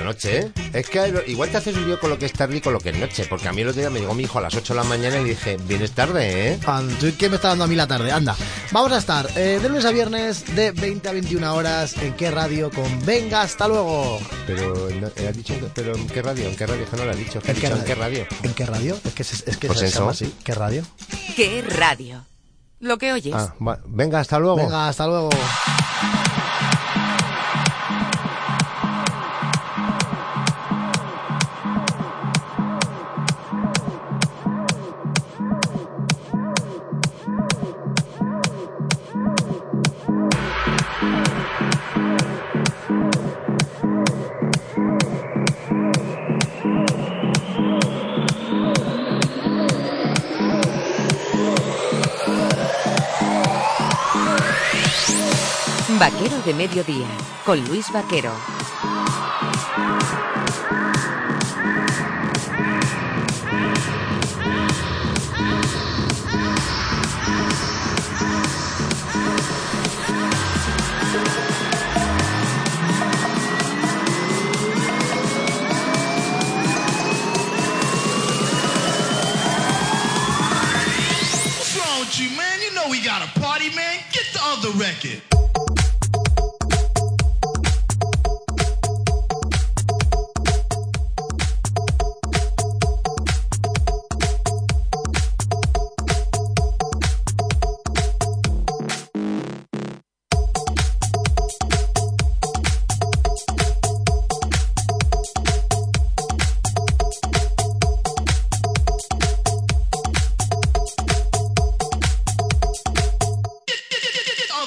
la noche, ¿eh? Es que igual te haces un lío con lo que es tarde y con lo que es noche, porque a mí el otro día me llegó mi hijo a las 8 de la mañana y dije, vienes tarde, ¿eh? ¿Qué me está dando a mí la tarde? Anda. Vamos a estar eh, de lunes a viernes de 20 a 21 horas en qué radio con Venga, hasta luego. Pero, eh, ¿has dicho, pero ¿en qué radio? ¿En qué radio? Que no lo has dicho. ¿En, qué radio? ¿En qué radio? Es que, es, que pues se llama así. ¿Qué radio? ¿Qué radio? Lo que oyes. Ah, venga, hasta luego. Venga, hasta luego. Mediodía, con Luis Vaquero.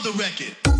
The record.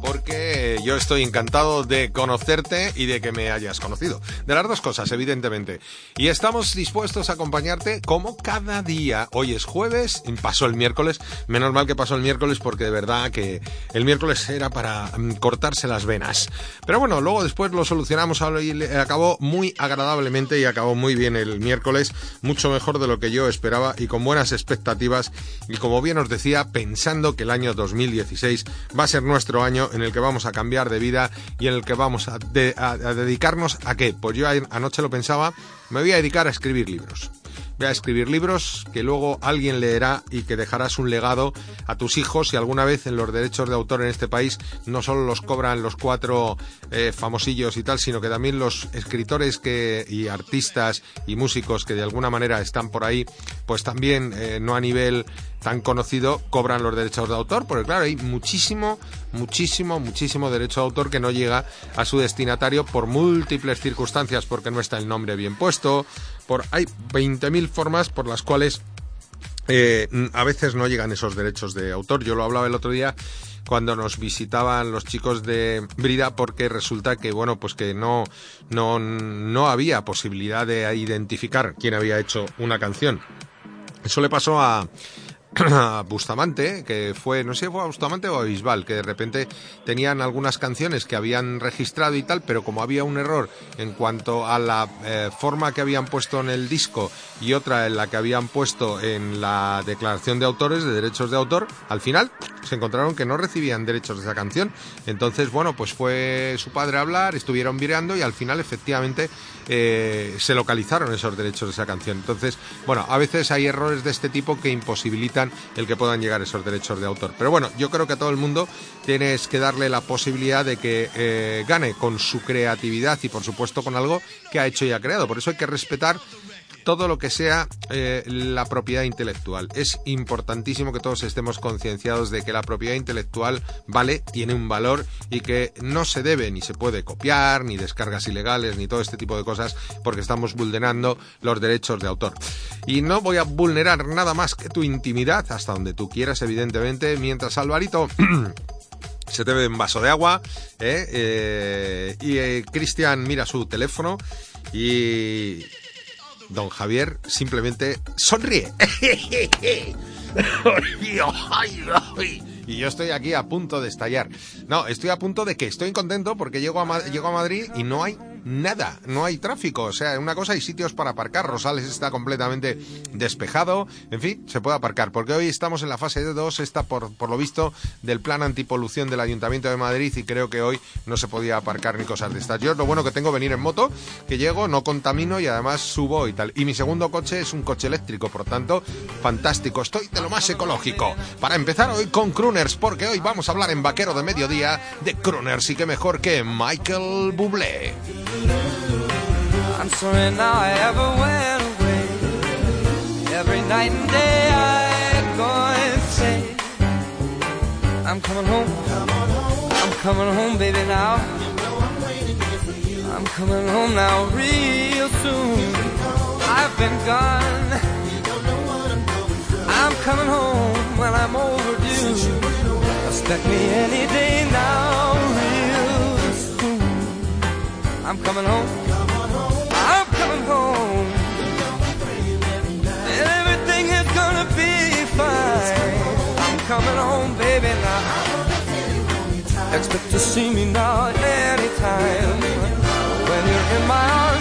Porque yo estoy encantado de conocerte y de que me hayas conocido. De las dos cosas, evidentemente. Y estamos dispuestos a acompañarte como cada día. Hoy es jueves, pasó el miércoles. Menos mal que pasó el miércoles porque de verdad que el miércoles era para mm, cortarse las venas. Pero bueno, luego después lo solucionamos y acabó muy agradablemente y acabó muy bien el miércoles, mucho mejor de lo que yo esperaba y con buenas expectativas y como bien os decía, pensando que el año 2016 va a ser nuestro año en el que vamos a cambiar de vida y en el que vamos a, a- a dedicarnos a qué. Pues yo anoche lo pensaba, me voy a dedicar a escribir libros. Voy a escribir libros que luego alguien leerá y que dejarás un legado a tus hijos. Si alguna vez en los derechos de autor en este país no solo los cobran los cuatro eh, famosillos y tal, sino que también los escritores que, y artistas y músicos que de alguna manera están por ahí, pues también eh, no a nivel tan conocido cobran los derechos de autor, porque claro, hay muchísimo, muchísimo, muchísimo derecho de autor que no llega a su destinatario por múltiples circunstancias, porque no está el nombre bien puesto, por hay 20.000 formas por las cuales eh, a veces no llegan esos derechos de autor. Yo lo hablaba el otro día cuando nos visitaban los chicos de Brida porque resulta que bueno pues que no no no había posibilidad de identificar quién había hecho una canción. Eso le pasó a a Bustamante, que fue, no sé si fue a Bustamante o a Bisbal, que de repente tenían algunas canciones que habían registrado y tal, pero como había un error en cuanto a la eh, forma que habían puesto en el disco y otra en la que habían puesto en la declaración de autores, de derechos de autor, al final se encontraron que no recibían derechos de esa canción. Entonces, bueno, pues fue su padre a hablar, estuvieron virando y al final efectivamente eh, se localizaron esos derechos de esa canción. Entonces, bueno, a veces hay errores de este tipo que imposibilitan el que puedan llegar esos derechos de autor. Pero bueno, yo creo que a todo el mundo tienes que darle la posibilidad de que eh, gane con su creatividad y por supuesto con algo que ha hecho y ha creado. Por eso hay que respetar todo lo que sea eh, la propiedad intelectual. Es importantísimo que todos estemos concienciados de que la propiedad intelectual vale, tiene un valor y que no se debe ni se puede copiar, ni descargas ilegales, ni todo este tipo de cosas, porque estamos vulnerando los derechos de autor. Y no voy a vulnerar nada más que tu intimidad, hasta donde tú quieras, evidentemente, mientras Alvarito... se te bebe un vaso de agua ¿eh? Eh, y Cristian mira su teléfono y don Javier simplemente sonríe. y yo estoy aquí a punto de estallar. No, estoy a punto de que estoy contento porque llego a, llego a Madrid y no hay nada, no hay tráfico. O sea, una cosa hay sitios para aparcar. Rosales está completamente despejado. En fin, se puede aparcar. Porque hoy estamos en la fase 2, está por, por lo visto del plan antipolución del Ayuntamiento de Madrid y creo que hoy no se podía aparcar ni cosas de estas. Yo lo bueno que tengo venir en moto, que llego, no contamino y además subo y tal. Y mi segundo coche es un coche eléctrico, por tanto, fantástico. Estoy de lo más ecológico. Para empezar hoy con crooners, porque hoy vamos a hablar en Vaquero de Mediodía de crooners y que mejor que Michael Bublé. I'm sorry now I ever went away. Every night and day I go and say, I'm coming home. I'm coming home, baby, now. I'm coming home now, real soon. I've been gone. I'm coming home when I'm overdue. Expect me any day now, I'm coming home. I'm coming home. And everything is gonna be fine. I'm coming home, baby, now. Expect to see me now anytime. When you're in my arms,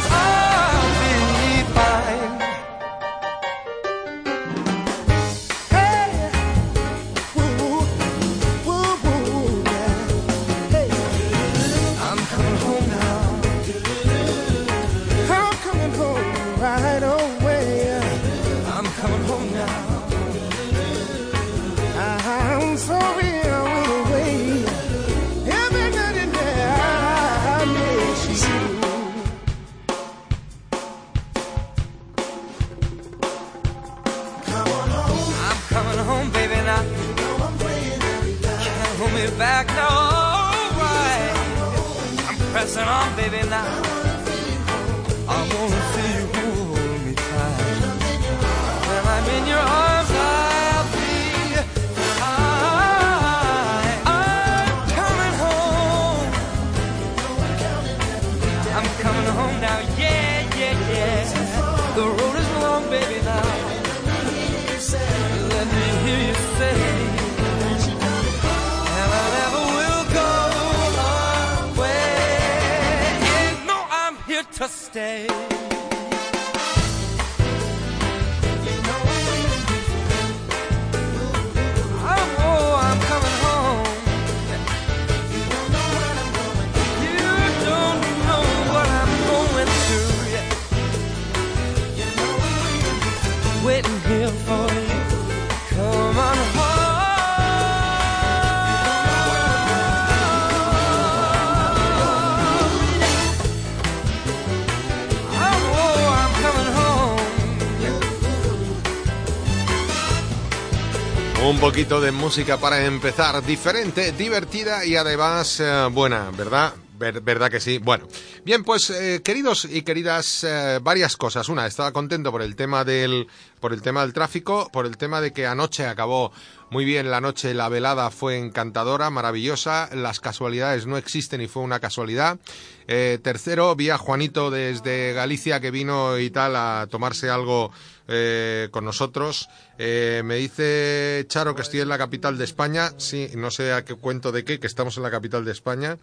Un poquito de música para empezar, diferente, divertida y además eh, buena, ¿verdad? Ver- ¿Verdad que sí? Bueno, bien, pues eh, queridos y queridas, eh, varias cosas. Una, estaba contento por el tema del, por el tema del tráfico, por el tema de que anoche acabó Muy bien, la noche, la velada fue encantadora, maravillosa. Las casualidades no existen y fue una casualidad. Tercero, vi a Juanito desde Galicia que vino y tal a tomarse algo eh, con nosotros. Eh, me dice Charo que estoy en la capital de España. Sí, no sé a qué cuento de qué, que estamos en la capital de España,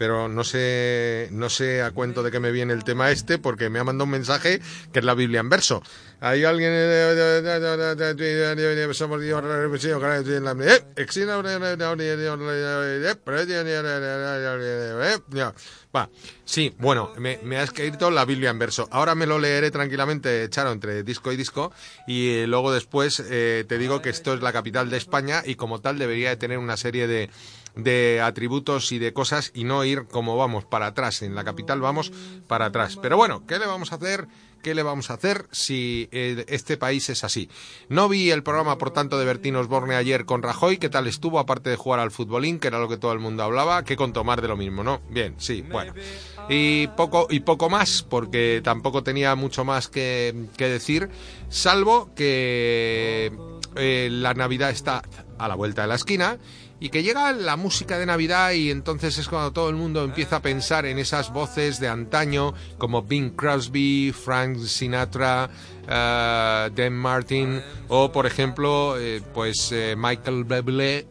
pero no sé, no sé a cuento de qué me viene el tema este, porque me ha mandado un mensaje que es la Biblia en verso. Hay alguien. Va, sí, bueno, me, me ha escrito la Biblia en verso. Ahora me lo leeré tranquilamente, Charo, entre disco y disco, y eh, luego después eh, te digo que esto es la capital de España y como tal debería de tener una serie de, de atributos y de cosas y no ir como vamos para atrás. En la capital vamos para atrás. Pero bueno, ¿qué le vamos a hacer? ¿Qué le vamos a hacer si eh, este país es así? No vi el programa, por tanto, de Bertín Osborne ayer con Rajoy. ¿Qué tal estuvo? Aparte de jugar al futbolín, que era lo que todo el mundo hablaba, que con tomar de lo mismo, ¿no? Bien, sí, bueno. Y poco, y poco más, porque tampoco tenía mucho más que, que decir, salvo que eh, la Navidad está a la vuelta de la esquina y que llega la música de Navidad y entonces es cuando todo el mundo empieza a pensar en esas voces de antaño como Bing Crosby, Frank Sinatra, uh, Dan Martin o por ejemplo eh, pues eh, Michael Bublé,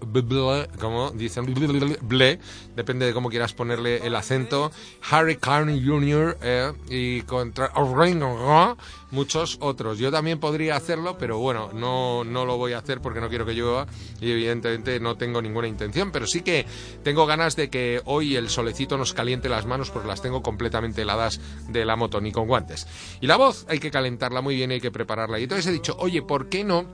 como dicen Bublé, depende de cómo quieras ponerle el acento, Harry Carney Jr. eh, y contra muchos otros. Yo también podría hacerlo, pero bueno, no, no lo voy a hacer porque no quiero que llueva y evidentemente no tengo ninguna intención, pero sí que tengo ganas de que hoy el solecito nos caliente las manos porque las tengo completamente heladas de la moto, ni con guantes. Y la voz hay que calentarla muy bien, hay que prepararla. Y entonces he dicho, oye, ¿por qué no?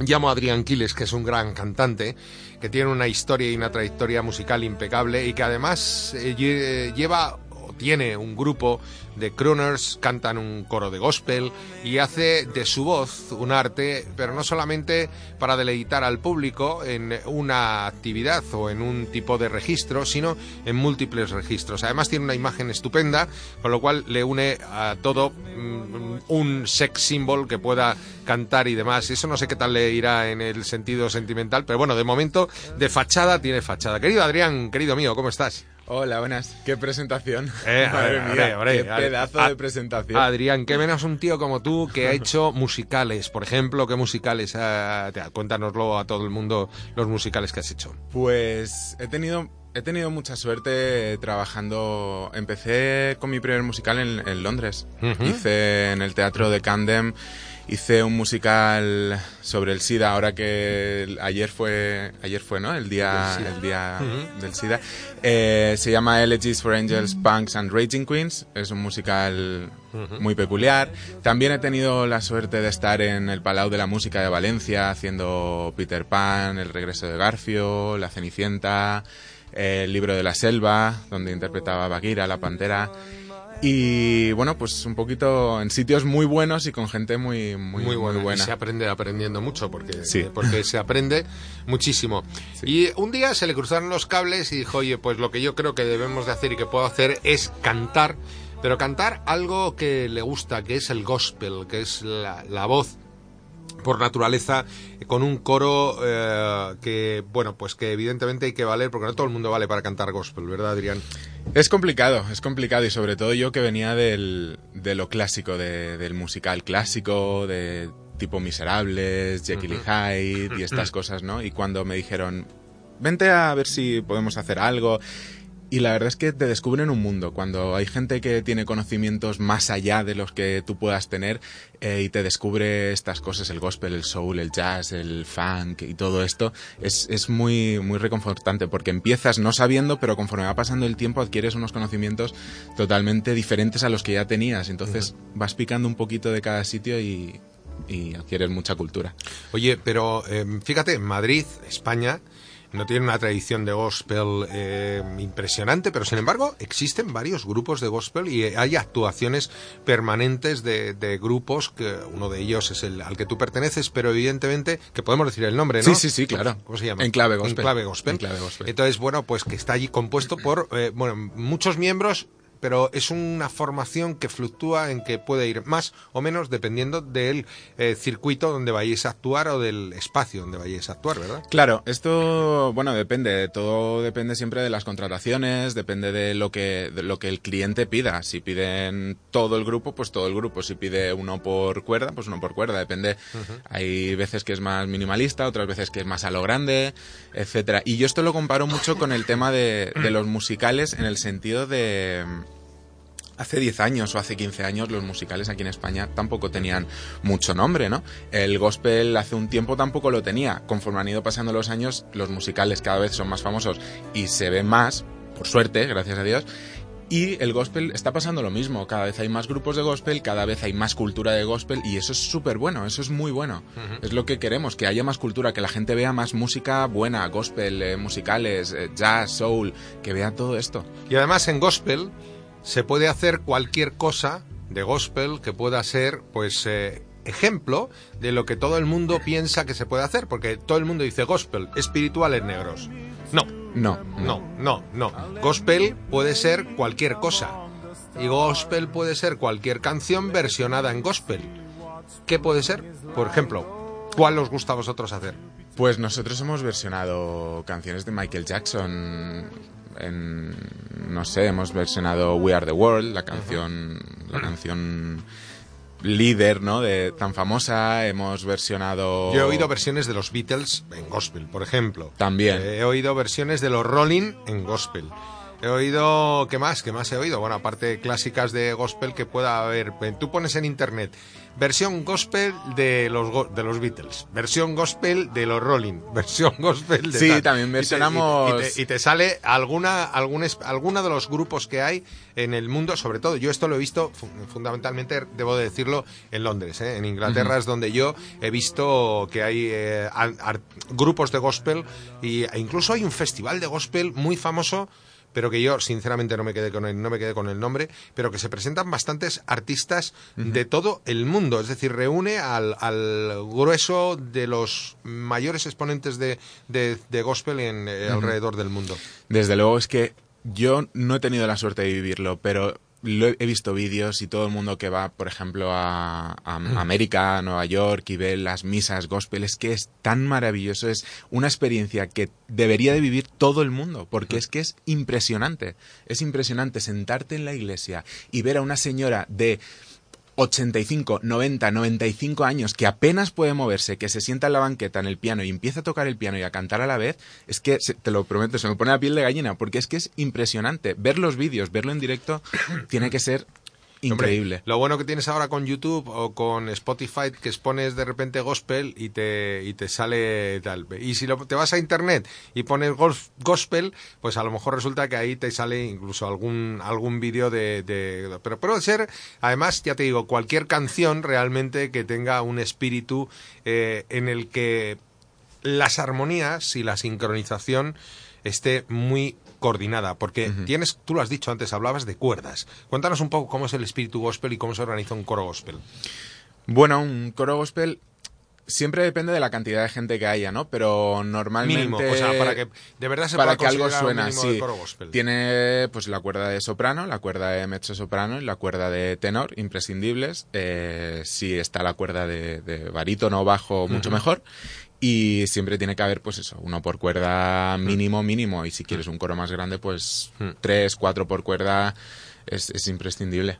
Llamo a Adrián Quiles, que es un gran cantante, que tiene una historia y una trayectoria musical impecable y que además eh, lle- lleva tiene un grupo de crooners, cantan un coro de gospel y hace de su voz un arte, pero no solamente para deleitar al público en una actividad o en un tipo de registro, sino en múltiples registros. Además tiene una imagen estupenda, con lo cual le une a todo mm, un sex symbol que pueda cantar y demás. Eso no sé qué tal le irá en el sentido sentimental, pero bueno, de momento de fachada tiene fachada. Querido Adrián, querido mío, ¿cómo estás? Hola, buenas. Qué presentación. Eh, Madre mía, qué pedazo de presentación. Adrián, qué menos un tío como tú que ha hecho musicales. Por ejemplo, ¿qué musicales? te- cuéntanoslo a todo el mundo, los musicales que has hecho. Pues he tenido, he tenido mucha suerte trabajando. Empecé con mi primer musical en, en Londres. Hice en el teatro de Camden. Hice un musical sobre el SIDA, ahora que ayer fue, ayer fue, ¿no? El día, el día del SIDA. Eh, se llama Elegies for Angels, Punks and Raging Queens. Es un musical muy peculiar. También he tenido la suerte de estar en el Palau de la Música de Valencia haciendo Peter Pan, El regreso de Garfio, La Cenicienta, El libro de la selva, donde interpretaba a Bagheera, la pantera. Y bueno, pues un poquito en sitios muy buenos y con gente muy, muy, muy buena. Y se aprende aprendiendo mucho porque, Sí. porque se aprende muchísimo. Y un día se le cruzaron los cables y dijo, oye, pues lo que yo creo que debemos de hacer y que puedo hacer es cantar, pero cantar algo que le gusta, que es el gospel, que es la, la voz por naturaleza con un coro eh, que bueno pues que evidentemente hay que valer porque no todo el mundo vale para cantar gospel verdad Adrián Es complicado, es complicado y sobre todo yo que venía del, de lo clásico, de- del musical clásico, de tipo Miserables, Jekyll y Hyde y estas cosas, ¿no? Y cuando me dijeron, vente a ver si podemos hacer algo. Y la verdad es que te descubren un mundo. Cuando hay gente que tiene conocimientos más allá de los que tú puedas tener eh, y te descubre estas cosas, el gospel, el soul, el jazz, el funk y todo esto, es, es muy, muy reconfortante porque empiezas no sabiendo, pero conforme va pasando el tiempo adquieres unos conocimientos totalmente diferentes a los que ya tenías. Entonces vas picando un poquito de cada sitio y, y adquieres mucha cultura. Oye, pero eh, fíjate, Madrid, España, no tiene una tradición de gospel eh, impresionante, pero sin embargo existen varios grupos de gospel y hay actuaciones permanentes de, de grupos, que uno de ellos es el al que tú perteneces, pero evidentemente, que podemos decir el nombre, ¿no? Sí, sí, sí, claro. ¿Cómo se llama? Enclave Gospel. Enclave Gospel. Enclave Gospel. Entonces, bueno, pues que está allí compuesto por, eh, bueno, muchos miembros pero es una formación que fluctúa en que puede ir más o menos dependiendo del eh, circuito donde vayáis a actuar o del espacio donde vayáis a actuar, ¿verdad? Claro, esto, bueno, depende, todo depende siempre de las contrataciones, depende de lo que, de lo que el cliente pida. Si piden todo el grupo, pues todo el grupo. Si pide uno por cuerda, pues uno por cuerda. Depende. Hay veces que es más minimalista, otras veces que es más a lo grande, etcétera. Y yo esto lo comparo mucho con el tema de, de los musicales en el sentido de hace 10 años o hace 15 años los musicales aquí en España tampoco tenían mucho nombre, ¿no? El gospel hace un tiempo tampoco lo tenía. Conforme han ido pasando los años, los musicales cada vez son más famosos y se ven más, por suerte, gracias a Dios. Y el gospel está pasando lo mismo. Cada vez hay más grupos de gospel, cada vez hay más cultura de gospel y eso es súper bueno, eso es muy bueno. Es lo que queremos, que haya más cultura, que la gente vea más música buena, gospel, eh, musicales, eh, jazz, soul, que vea todo esto. Y además en gospel se puede hacer cualquier cosa de gospel que pueda ser, pues, eh, ejemplo de lo que todo el mundo piensa que se puede hacer, porque todo el mundo dice gospel, espirituales negros. No, No, no, no, no. Gospel puede ser cualquier cosa. Y gospel puede ser cualquier canción versionada en gospel. ¿Qué puede ser? Por ejemplo, ¿cuál os gusta a vosotros hacer? Pues nosotros hemos versionado canciones de Michael Jackson. En, no sé, hemos versionado We Are the World, la canción, la canción líder, ¿no? De tan famosa. Hemos versionado. Yo he oído versiones de los Beatles en gospel, por ejemplo. También. Eh, He oído versiones de los Rolling en gospel. He oído, ¿qué más? ¿Qué más he oído? Bueno, aparte de clásicas de gospel que pueda haber. Tú pones en internet versión gospel de los, go- de los Beatles, versión gospel de los Rolling, versión gospel de Sí, tal. también y te- versionamos- Y te, y te sale alguna, algún alguna de los grupos que hay en el mundo, sobre todo, yo esto lo he visto fu- fundamentalmente, debo de decirlo, en Londres. ¿eh? En Inglaterra es donde yo he visto que hay eh, ar- ar- grupos de gospel y, e incluso hay un festival de gospel muy famoso pero que yo sinceramente no me quedé con el, no me quedé con el nombre, pero que se presentan bastantes artistas de todo el mundo, es decir, reúne al, al grueso de los mayores exponentes de, de- de gospel en, eh, alrededor del mundo. Desde luego es que yo no he tenido la suerte de vivirlo, pero lo he, he visto vídeos y todo el mundo que va, por ejemplo, a, a América, a Nueva York y ve las misas gospel, es que es tan maravilloso, es una experiencia que debería de vivir todo el mundo, porque es que es impresionante, es impresionante sentarte en la iglesia y ver a una señora de 85, 90, 95 años que apenas puede moverse, que se sienta en la banqueta en el piano y empieza a tocar el piano y a cantar a la vez, es que, te lo prometo, se me pone la piel de gallina, porque es que es impresionante. Ver los vídeos, verlo en directo, tiene que ser Hombre, increíble. lo bueno que tienes ahora con YouTube o con Spotify, que expones de repente gospel y te, y te sale tal. Y si lo- te vas a internet y pones gos- gospel, pues a lo mejor resulta que ahí te sale incluso algún, algún vídeo de, de- Pero puede ser, además, ya te digo, cualquier canción realmente que tenga un espíritu eh, en el que las armonías y la sincronización esté muy coordinada, porque tienes, tú lo has dicho antes, hablabas de cuerdas. Cuéntanos un poco cómo es el espíritu gospel y cómo se organiza un coro gospel. Bueno, un coro gospel siempre depende de la cantidad de gente que haya, ¿no? Pero normalmente... Mínimo, o sea, para que de verdad se para pueda que algo suena sí de coro gospel. tiene pues la cuerda de soprano la cuerda de mezzo soprano y la cuerda de tenor imprescindibles eh, si está la cuerda de, de barítono bajo mucho mejor y siempre tiene que haber pues eso uno por cuerda mínimo mínimo y si quieres un coro más grande pues tres cuatro por cuerda es, es imprescindible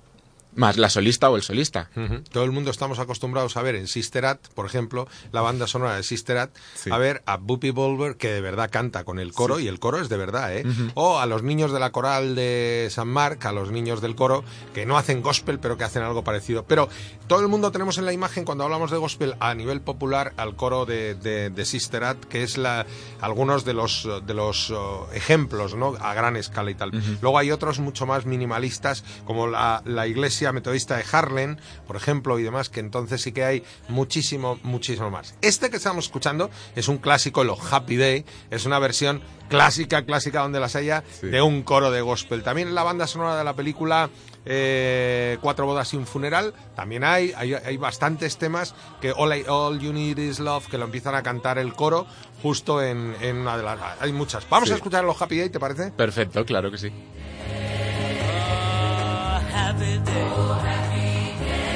más la solista o el solista. Todo el mundo estamos acostumbrados a ver en Sister Act, por ejemplo, la banda sonora de Sister Act, Sí. a ver a Buppy Bolver que de verdad canta con el coro y el coro es de verdad, ¿eh? O a los niños de la coral de San Marc, a los niños del coro que no hacen gospel pero que hacen algo parecido. Pero todo el mundo tenemos en la imagen cuando hablamos de gospel a nivel popular al coro de, de- de Sister Act, que es la algunos de los de los oh, ejemplos, ¿no? A gran escala y tal. Luego hay otros mucho más minimalistas como la, la iglesia metodista de Harlem, por ejemplo, y demás, que entonces sí que hay muchísimo, muchísimo más. Este que estamos escuchando es un clásico, lo Happy Day, es una versión clásica, clásica donde las haya, de un coro de gospel. También en la banda sonora de la película eh, Cuatro bodas y un funeral, también hay, hay, hay bastantes temas que all, I- All You Need Is Love, que lo empiezan a cantar el coro justo en, en una de las... Hay muchas. Vamos Sí. a escuchar los Happy Day, ¿te parece? perfecto claro que sí happy day. Oh, happy day.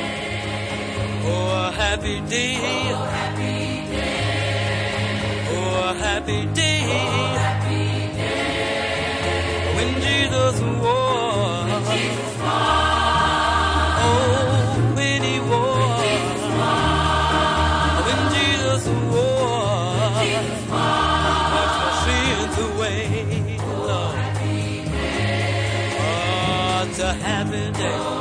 Oh, a happy day. Oh, happy day. Oh, a happy day. Oh, happy day. When Jesus was. Jesus Oh, when. When Jesus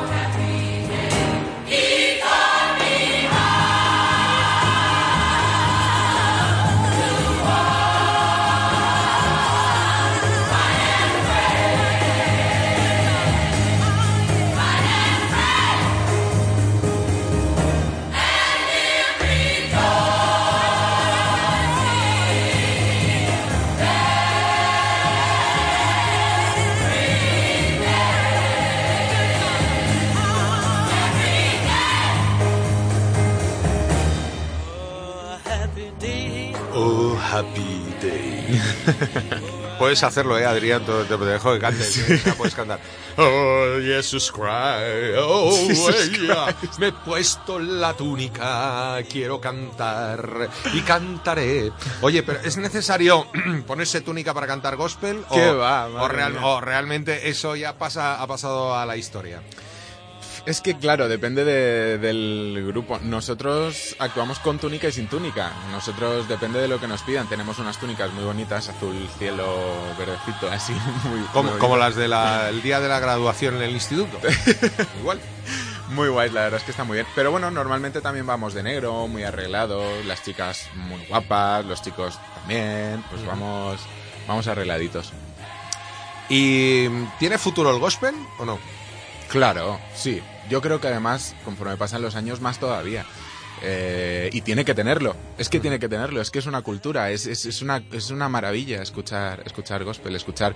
Oh, happy day. Puedes hacerlo, eh, Adrián, te, dejo que cantes. ya puedes cantar. Oh, Jesus Christ. Oh, ella. Me he puesto la túnica. Quiero cantar y cantaré. Oye, pero ¿es necesario ponerse túnica para cantar gospel? ¿Qué o, va, o, madre real- mía. o realmente eso ya pasa, ha pasado a la historia? Es que, claro, depende de- del grupo. Nosotros actuamos con túnica y sin túnica. Nosotros, depende de lo que nos pidan. Tenemos unas túnicas muy bonitas, azul cielo, verdecito, así, muy Como, muy como las del día de la graduación en el instituto. Igual. Muy guays, la verdad es que está muy bien. Pero bueno, normalmente también vamos de negro, muy arreglados, las chicas muy guapas, los chicos también, pues vamos, vamos arregladitos. ¿Y tiene futuro el gospel o no? Claro, sí. Yo creo que además, conforme pasan los años, más todavía. Eh, y tiene que tenerlo. Es que tiene que tenerlo. Es que es una cultura. Es, es, es una, es una maravilla escuchar, escuchar gospel, escuchar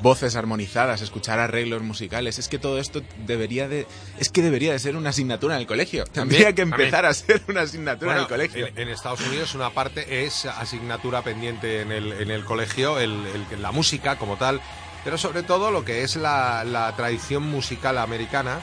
voces armonizadas, escuchar arreglos musicales. Es que todo esto debería de, es que debería de ser una asignatura en el colegio. Tendría que empezar a ser una asignatura en el colegio. En, en Estados Unidos una parte es asignatura pendiente en el, en el colegio, el, el- la música como tal, pero sobre todo lo que es la, la tradición musical americana.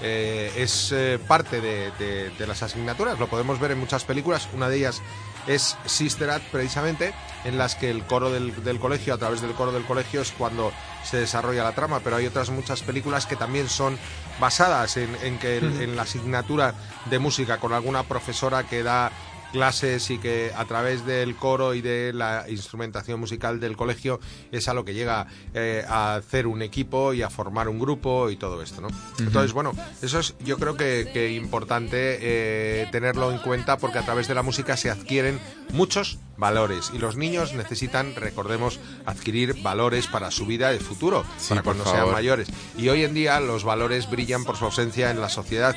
eh, es eh, parte de, de- de las asignaturas, lo podemos ver en muchas películas, una de ellas es Sister Act precisamente, en las que el coro del, del colegio, a través del coro del colegio es cuando se desarrolla la trama, pero hay otras muchas películas que también son basadas en, en que en la asignatura de música con alguna profesora que da clases y que a través del coro y de la instrumentación musical del colegio es a lo que llega eh, a hacer un equipo y a formar un grupo y todo esto, ¿no? Entonces, bueno, eso es yo creo que, que importante eh, tenerlo en cuenta porque a través de la música se adquieren muchos valores y los niños necesitan, recordemos, adquirir valores para su vida de futuro, Sí, para cuando sean mayores. Y hoy en día los valores brillan por su ausencia en la sociedad,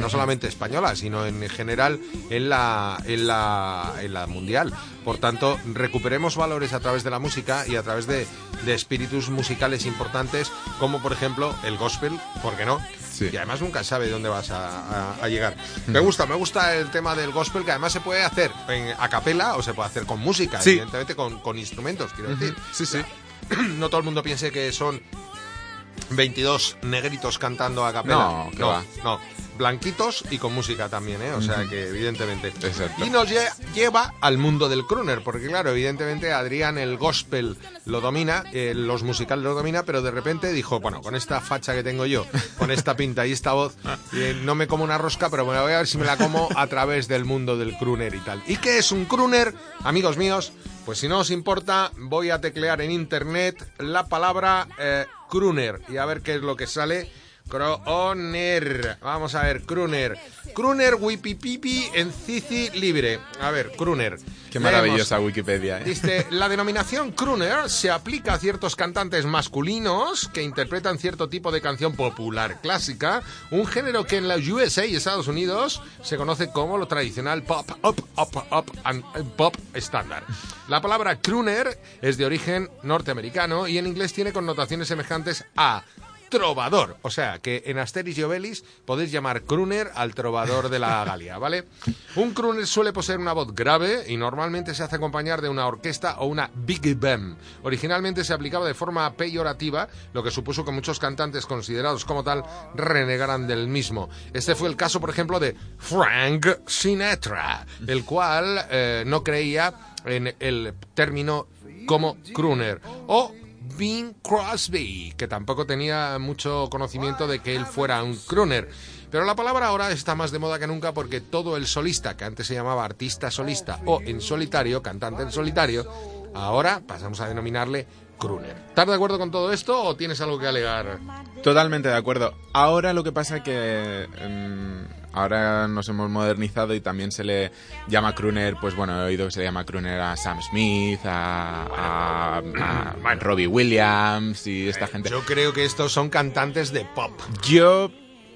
no solamente española, sino en general en la, en la, en la mundial. Por tanto, recuperemos valores a través de la música y a través de, de espíritus musicales importantes, como por ejemplo el gospel, ¿por qué no? Sí. Y además nunca sabe dónde vas a, a- a llegar. Me gusta, me gusta el tema del gospel, que además se puede hacer en, a capela o se puede hacer con música, Sí. evidentemente con, con instrumentos, quiero decir. Sí, sí. no todo el mundo piense que son 22 negritos cantando a capela. No, no, va. no. Blanquitos y con música también, ¿eh? O sea que evidentemente. Exacto. Y nos lle- lleva al mundo del crooner, porque claro, evidentemente Adrián el gospel lo domina, eh, los musicales lo domina, pero de repente dijo, bueno, con esta facha que tengo yo, con esta pinta y esta voz, eh, no me como una rosca, pero bueno, voy a ver si me la como a través del mundo del crooner y tal. ¿Y qué es un crooner, amigos míos? Pues si no os importa, voy a teclear en internet la palabra eh, crooner y a ver qué es lo que sale. Crooner. Vamos a ver, crooner. Crooner wipipipi en Cici libre. A ver, crooner. Qué Leemos. maravillosa Wikipedia. ¿eh? Dice, la denominación crooner se aplica a ciertos cantantes masculinos que interpretan cierto tipo de canción popular clásica, un género que en la USA y Estados Unidos se conoce como lo tradicional pop, up, up, up, and and pop estándar. La palabra crooner es de origen norteamericano y en inglés tiene connotaciones semejantes a trovador. O sea, que en Asteris y Obelix podéis llamar crooner al trovador de la Galia, ¿vale? Un crooner suele poseer una voz grave y normalmente se hace acompañar de una orquesta o una big band. Originalmente se aplicaba de forma peyorativa, lo que supuso que muchos cantantes considerados como tal renegaran del mismo. Este fue el caso, por ejemplo, de Frank Sinatra, el cual eh, no creía en el término como crooner. O Bing Crosby, que tampoco tenía mucho conocimiento de que él fuera un crooner. Pero la palabra ahora está más de moda que nunca porque todo el solista, que antes se llamaba artista solista o en solitario, cantante en solitario, ahora pasamos a denominarle crooner. ¿Estás de acuerdo con todo esto o tienes algo que alegar? Totalmente de acuerdo. Ahora lo que pasa que em, ahora nos hemos modernizado y también se le llama crooner, pues bueno, he oído que se le llama crooner a Sam Smith, a, a- a Robbie Williams y esta gente. Yo creo que estos son cantantes de pop. Yo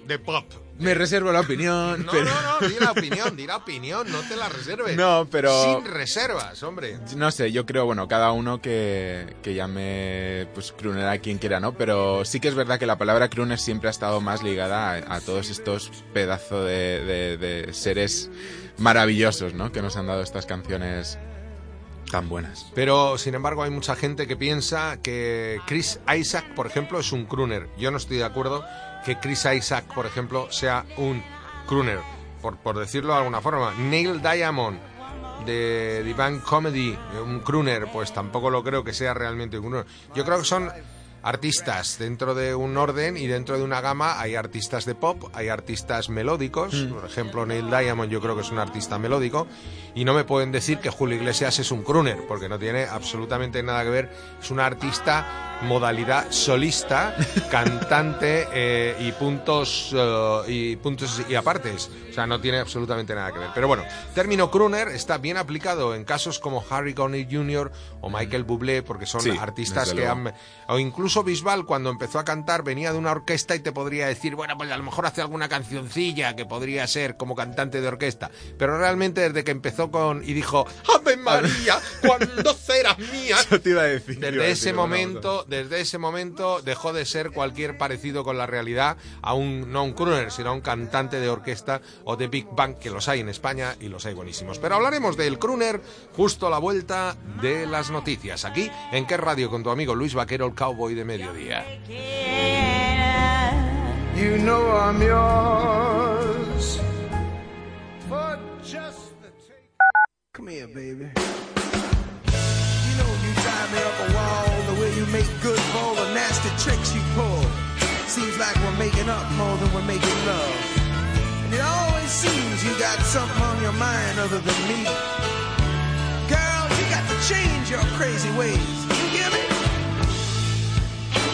De pop. Me reservo la opinión, No, pero... no, no, di la opinión, di la opinión, no te la reserves. No, pero- Sin reservas, hombre. No sé, yo creo, bueno, cada uno que, que llame pues crooner a quien quiera, ¿no? Pero sí que es verdad que la palabra crooner siempre ha estado más ligada a, a todos estos pedazos de, de- de seres maravillosos, ¿no? Que nos han dado estas canciones tan buenas. Pero, sin embargo, hay mucha gente que piensa que Chris Isaac, por ejemplo, es un crooner. Yo no estoy de acuerdo que Chris Isaac, por ejemplo, sea un crooner, por, por decirlo de alguna forma. Neil Diamond, de Divine Comedy, un crooner, pues tampoco lo creo que sea realmente un crooner. Yo creo que son artistas. Dentro de un orden y dentro de una gama hay artistas de pop, hay artistas melódicos, por ejemplo Neil Diamond yo creo que es un artista melódico. Y no me pueden decir que Julio Iglesias es un crooner porque no tiene absolutamente nada que ver, es un artista modalidad solista, cantante eh, y puntos eh, y puntos y apartes, o sea no tiene absolutamente nada que ver. Pero bueno, término crooner está bien aplicado en casos como Harry Connick Jr. o Michael Bublé porque son Sí, artistas que han o incluso Bisbal cuando empezó a cantar venía de una orquesta y te podría decir, bueno, pues a lo mejor hace alguna cancioncilla que podría ser como cantante de orquesta, pero realmente desde que empezó con y dijo, "Ave María, cuando serás mía", te iba a decir. iba a desde decir, ese momento, desde ese momento dejó de ser cualquier parecido con la realidad a un no un crooner, sino a un cantante de orquesta o de big band que los hay en España y los hay buenísimos. Pero hablaremos del crooner justo a la vuelta de las noticias aquí en qué radio con tu amigo Luis Vaquero, el cowboy de mediodía. You know I'm yours. For just the take. Come here, baby. You know you drive me up a wall the way you make good for the nasty tricks you pull. Seems like we're making up more than we're making love. And it always seems you got something on your mind other than me. Girl, you got to change your crazy ways.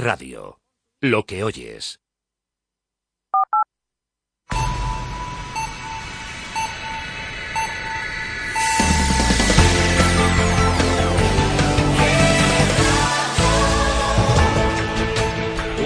Radio? Lo que oyes.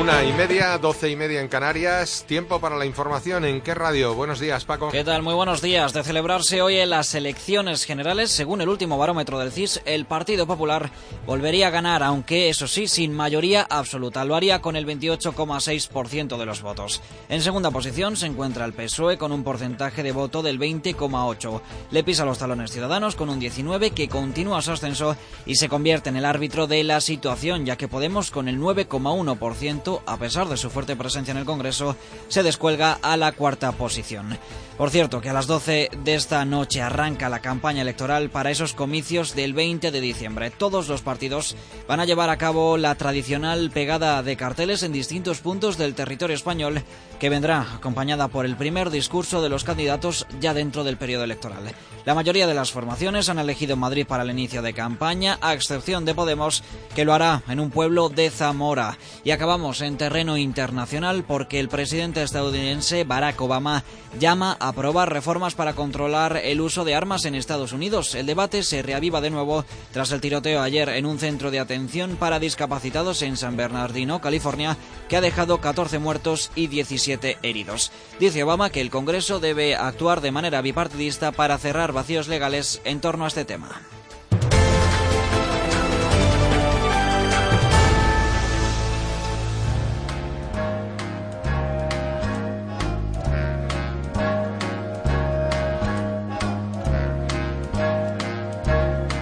Una y media, doce y media en Canarias. Tiempo para la información. ¿En qué radio? Buenos días, Paco. ¿Qué tal? Muy buenos días. De celebrarse hoy en las elecciones generales, según el último barómetro del CIS, el Partido Popular volvería a ganar, aunque eso sí, sin mayoría absoluta. Lo haría con el 28,6% de los votos. En segunda posición se encuentra el PSOE con un porcentaje de voto del 20,8%. Le pisa los talones Ciudadanos con un 19% que continúa su ascenso y se convierte en el árbitro de la situación, ya que Podemos con el 9,1% a pesar de su fuerte presencia en el Congreso, se descuelga a la cuarta posición. Por cierto, que a las 12 de esta noche arranca la campaña electoral para esos comicios del 20 de diciembre. Todos los partidos van a llevar a cabo la tradicional pegada de carteles en distintos puntos del territorio español, que vendrá acompañada por el primer discurso de los candidatos ya dentro del periodo electoral. La mayoría de las formaciones han elegido Madrid para el inicio de campaña, a excepción de Podemos, que lo hará en un pueblo de Zamora. Y acabamos en terreno internacional porque el presidente estadounidense Barack Obama llama a aprobar reformas para controlar el uso de armas en Estados Unidos. El debate se reaviva de nuevo tras el tiroteo ayer en un centro de atención para discapacitados en San Bernardino, California, que ha dejado 14 muertos y 17 heridos. Dice Obama que el Congreso debe actuar de manera bipartidista para cerrar vacíos legales en torno a este tema.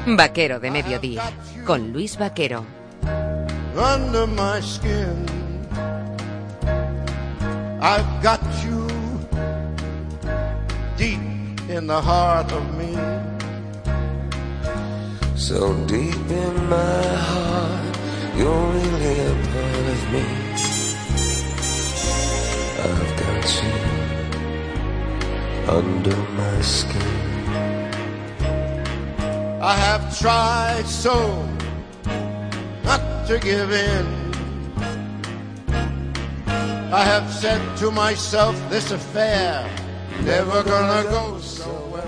Vaquero de Mediodía, con Luis Vaquero. Under my skin, I've got you deep in the heart of me. So deep in my heart, you're really a part of me. I've got you under my skin. I have tried so not to give in. I have said to myself, this affair never gonna go so well.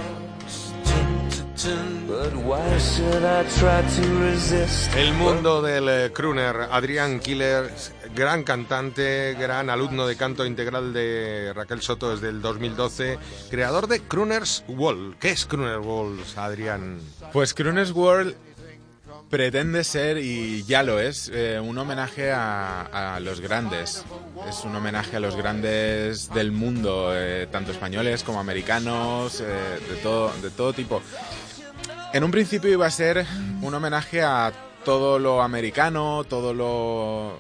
But why should I try to resist? El mundo del eh, crooner, Adrián Killer, gran cantante, gran alumno de canto integral de Raquel Soto desde el 2012, creador de Crooners World. ¿Qué es Crooners World, Adrián? Pues Crooners World pretende ser, y ya lo es, eh, un homenaje a, los grandes. Es un homenaje a los grandes del mundo, eh, tanto españoles como americanos, eh, de, todo, de todo tipo. En un principio iba a ser un homenaje a todo lo americano, todo lo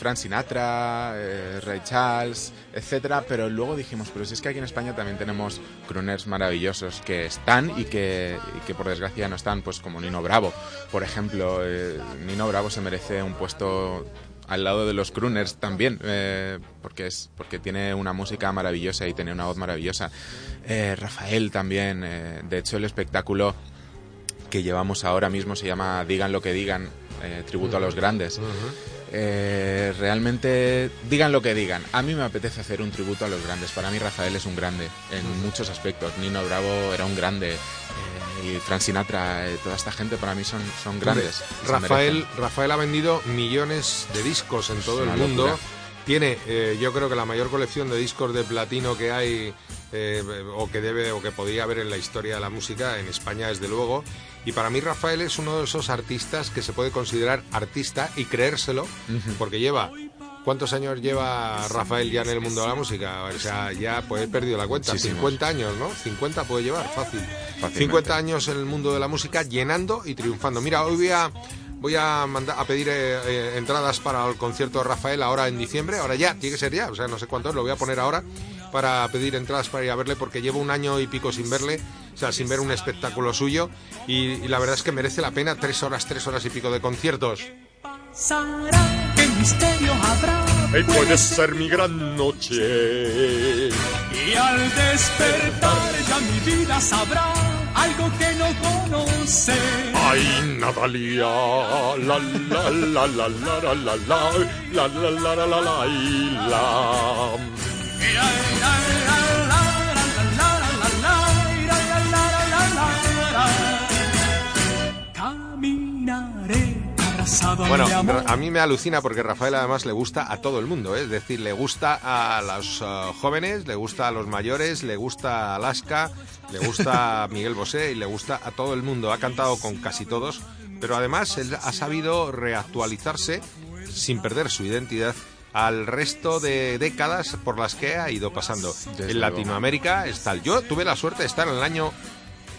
Frank Sinatra, eh, Ray Charles, etcétera, pero luego dijimos, pero si es que aquí en España también tenemos crooners maravillosos que están y que, y que por desgracia no están, pues como Nino Bravo, por ejemplo. eh, Nino Bravo se merece un puesto al lado de los crooners también, eh, porque es porque tiene una música maravillosa y tiene una voz maravillosa. Eh, Rafael también, eh, de hecho el espectáculo que llevamos ahora mismo se llama Digan lo que digan, tributo a los grandes. Eh, realmente, digan lo que digan. A mí me apetece hacer un tributo a los grandes. Para mí Rafael es un grande en muchos aspectos. Nino Bravo era un grande. eh, y Frank Sinatra, eh, toda esta gente para mí son, son grandes. Rafael. Rafael ha vendido millones de discos en todo el mundo. locura. Tiene, yo creo que la mayor colección de discos de platino que hay o que debe o que podría haber en la historia de la música en España, desde luego. Y para mí Rafael es uno de esos artistas que se puede considerar artista y creérselo, porque lleva ¿Cuántos años lleva Rafael ya en el mundo de la música? O sea, ya pues he perdido la cuenta. Muchísimos. 50 años, ¿no? 50 puede llevar, fácil. Fácilmente. 50 años en el mundo de la música llenando y triunfando. Mira, hoy voy a, voy a, mandar, a pedir eh, eh, entradas para el concierto de Rafael ahora en diciembre. Ahora ya, tiene que ser ya. O sea, no sé cuánto es, lo voy a poner ahora para pedir entradas para ir a verle porque llevo un año y pico sin verle, o sea, sin ver un espectáculo suyo y, y la verdad es que merece la pena tres horas, tres horas y pico de conciertos. Pasará, qué misterio habrá. Hey, puede ser mi gran noche. Y al despertar ya mi vida sabrá algo que no conoce. Ay, Natalia, la la la la la la la la la la la la la la y la. Bueno, a mí me alucina porque Rafael además le gusta a todo el mundo, ¿eh? es decir, le gusta a los eh, jóvenes, le gusta a los mayores, le gusta a Alaska, le gusta a Miguel Bosé y le gusta a todo el mundo. Ha cantado con casi todos, pero además él ha sabido reactualizarse sin perder su identidad al resto de décadas por las que ha ido pasando. Desde en. Latinoamérica está. Yo tuve la suerte de estar en el año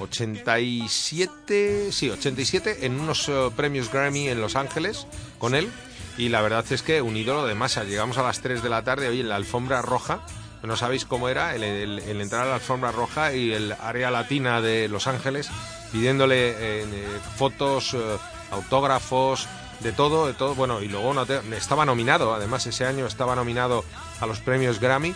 87, sí, 87 en unos eh, premios Grammy en Los Ángeles con él y la verdad es que un ídolo de masa. Llegamos a las 3 de la tarde hoy en la alfombra roja. No sabéis cómo era el, entrar a la alfombra roja y el área latina de Los Ángeles pidiéndole eh, eh, fotos, autógrafos, de todo, de todo. Bueno, y luego no te- estaba nominado, además ese año estaba nominado a los premios Grammy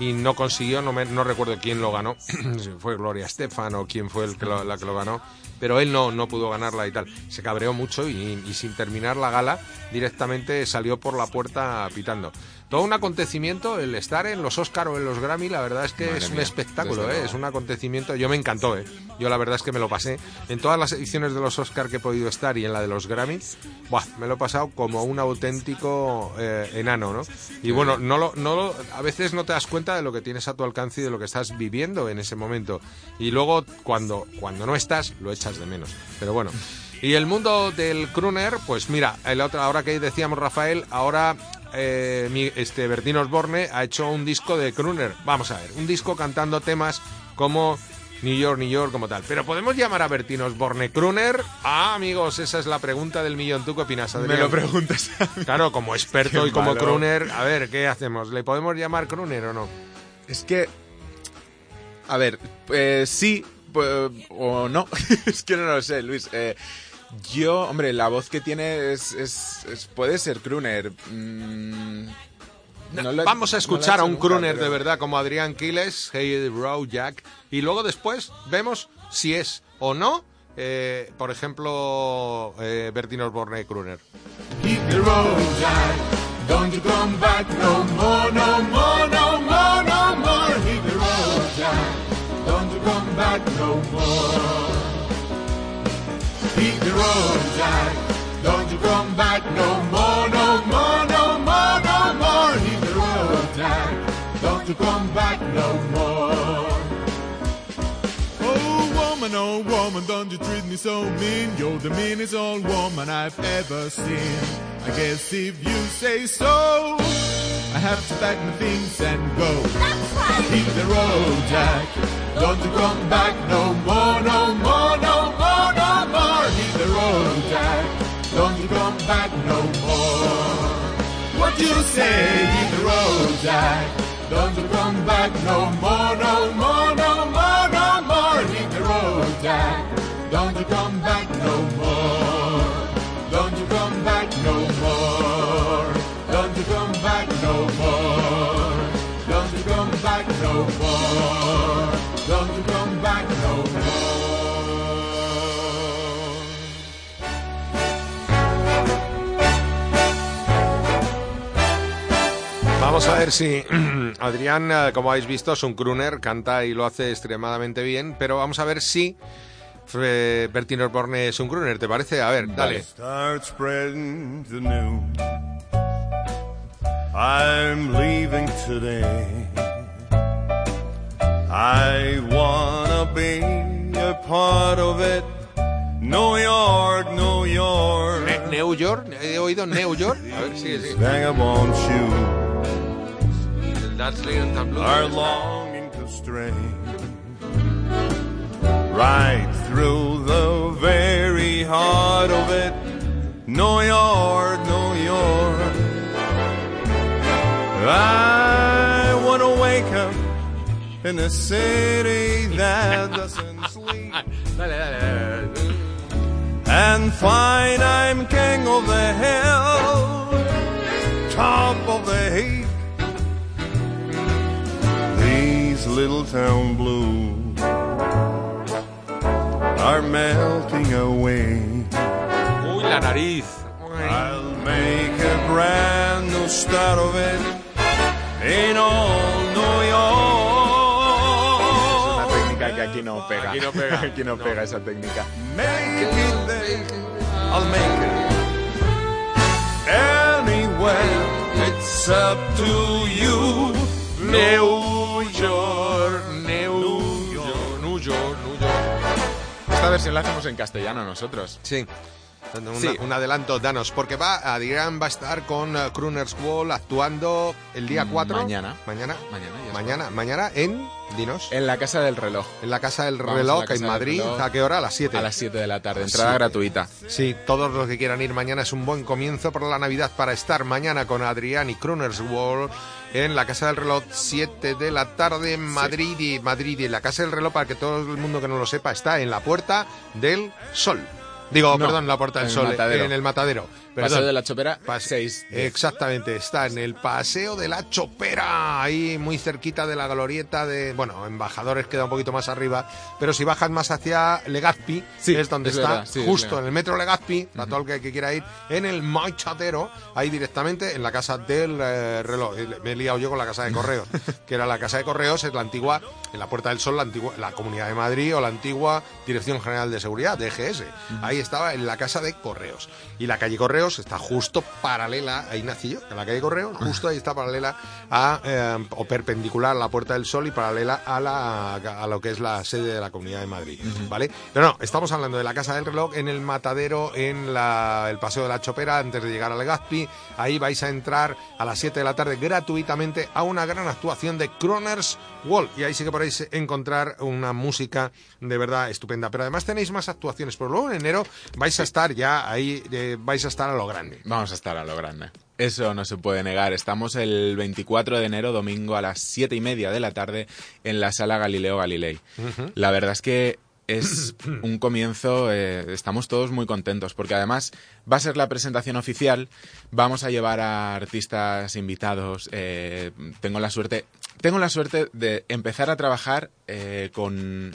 y no consiguió, no, me- no recuerdo quién lo ganó, si fue Gloria Estefan o quién fue el que lo- la que lo ganó, pero él no, no pudo ganarla y tal. Se cabreó mucho y, y sin terminar la gala directamente salió por la puerta pitando. Todo un acontecimiento, el estar en los Oscar o en los Grammy, la verdad es que Madre es un mía, espectáculo, ¿eh? es un acontecimiento. Yo me encantó, ¿eh? yo la verdad es que me lo pasé. En todas las ediciones de los Oscar que he podido estar y en la de los Grammy, buah, me lo he pasado como un auténtico eh, enano, ¿no? Y bueno, no lo, no lo- a veces no te das cuenta de lo que tienes a tu alcance y de lo que estás viviendo en ese momento. Y luego, cuando, cuando no estás, lo echas de menos. Pero bueno. Y el mundo del crooner, pues mira, el otro, ahora que decíamos Rafael, ahora eh, mi- este Bertín Osborne ha hecho un disco de crooner. Vamos a ver, un disco cantando temas como New York, New York, como tal. Pero ¿podemos llamar a Bertín Osborne crooner? Ah, amigos, esa es la pregunta del millón. ¿Tú qué opinas, Adrián? Me lo preguntas. Claro, como experto Qué y como malo. crooner, a ver, ¿qué hacemos? ¿Le podemos llamar crooner o no? Es que. A ver, eh, sí o no. es que no lo sé, Luis. Eh, yo, hombre, la voz que tiene es. es- es- puede ser crooner. Mm, no lo- Vamos a no lo he escuchar a un nunca, crooner pero- de verdad como Adrián Quiles, Hey Row Jack, y luego después vemos si es o no, eh, por ejemplo, eh, Bertín Osborne crooner. Hit the road, Jack. Don't you come back no more, no more, no more. Oh woman, oh woman, don't you treat me so mean. You're the meanest old woman I've ever seen. I guess if you say so, I have to pack my things and go. That's right. Hit the road, Jack. Don't you come back no more, no more, no more, no more. Hit the road, Jack. Don't you come back no more. What you say? Hit the road, Jack. Don't you come back no more, no more, no more, no more. Hit the road, Jack. Don't you come back no more. Don't you come Vamos a ver si Adrián, eh, como habéis visto, es un crooner, canta y lo hace extremadamente bien, pero vamos a ver si eh, Bertín Osborne es un crooner, ¿te parece? A ver, dale. Start spreading the news. I'm leaving today. I wanna be a part of it. New York, New York. Ne- New York, he oído New York. A ver, sigue, sigue. Vagabond shoes That's Little Town Blues. are longing to stray right through the very heart of it. New York, New York. I want to wake up in a city that doesn't sleep and find I'm king of the hill, little town blues are melting away. Uy, la nariz. I'll make a brand new start of it in all New York. Una técnica que aquí no pega. Aquí no pega. aquí no, pega esa técnica. Make it there, I'll make it. Anywhere, it's up to you. New York, New York, New York, New York. Esta versión la hacemos en castellano nosotros. Sí. Una- Sí. Un adelanto, danos, porque va, Adrián va a estar con eh, Crooners Wall actuando el día 4. Mm, Mañana. Mañana. Mañana, Mañana, mañana en, dinos, En la Casa del Reloj. en la Casa del Vamos Reloj Casa en Madrid. Reloj. ¿A qué hora? A las 7. A las 7 de la tarde. Entrada gratuita. Sí, todos los que quieran ir mañana es un buen comienzo para la Navidad para estar mañana con Adrián y Crooners World en la Casa del Reloj, 7 de la tarde en Madrid y Madrid y la Casa del Reloj para que todo el mundo que no lo sepa está en la Puerta del Sol. Digo, No, perdón, la Puerta del en Sol, en el Matadero. Paseo Perdón. de la Chopera, Pas- 6. Exactamente, está en el Paseo de la Chopera, ahí muy cerquita de la glorieta de, bueno, Embajadores queda un poquito más arriba, pero si bajas más hacia Legazpi, Sí, es donde es está, verdad, sí, es justo en el metro Legazpi, para todo el que, que quiera ir, en el Machadero, ahí directamente en la casa del eh, reloj. Eh, Me he liado yo con la casa de correos, que era la casa de correos, es la antigua, en la Puerta del Sol, la antigua, la Comunidad de Madrid o la antigua Dirección General de Seguridad, DGS. Ahí estaba en la casa de correos. Y la calle Correos está justo paralela, ahí nací yo, en la calle Correos, justo ahí está paralela a, eh, o perpendicular a la Puerta del Sol y paralela a, la, a lo que es la sede de la Comunidad de Madrid, ¿vale? Pero no, estamos hablando de la Casa del Reloj en el Matadero, en la- el Paseo de la Chopera, antes de llegar al Legazpi. Ahí vais a entrar a las 7 de la tarde gratuitamente a una gran actuación de Croners Wall. Y ahí sí que podéis encontrar una música de verdad estupenda. Pero además tenéis más actuaciones. Pero luego en enero vais a estar ya ahí, eh, vais a estar a lo grande. Vamos a estar a lo grande. Eso no se puede negar. Estamos el 24 de enero, domingo, a las 7 y media de la tarde en la sala Galileo Galilei. La verdad es que es un comienzo, eh, estamos todos muy contentos porque además va a ser la presentación oficial, vamos a llevar a artistas invitados, eh, tengo la suerte, tengo la suerte de empezar a trabajar eh, con,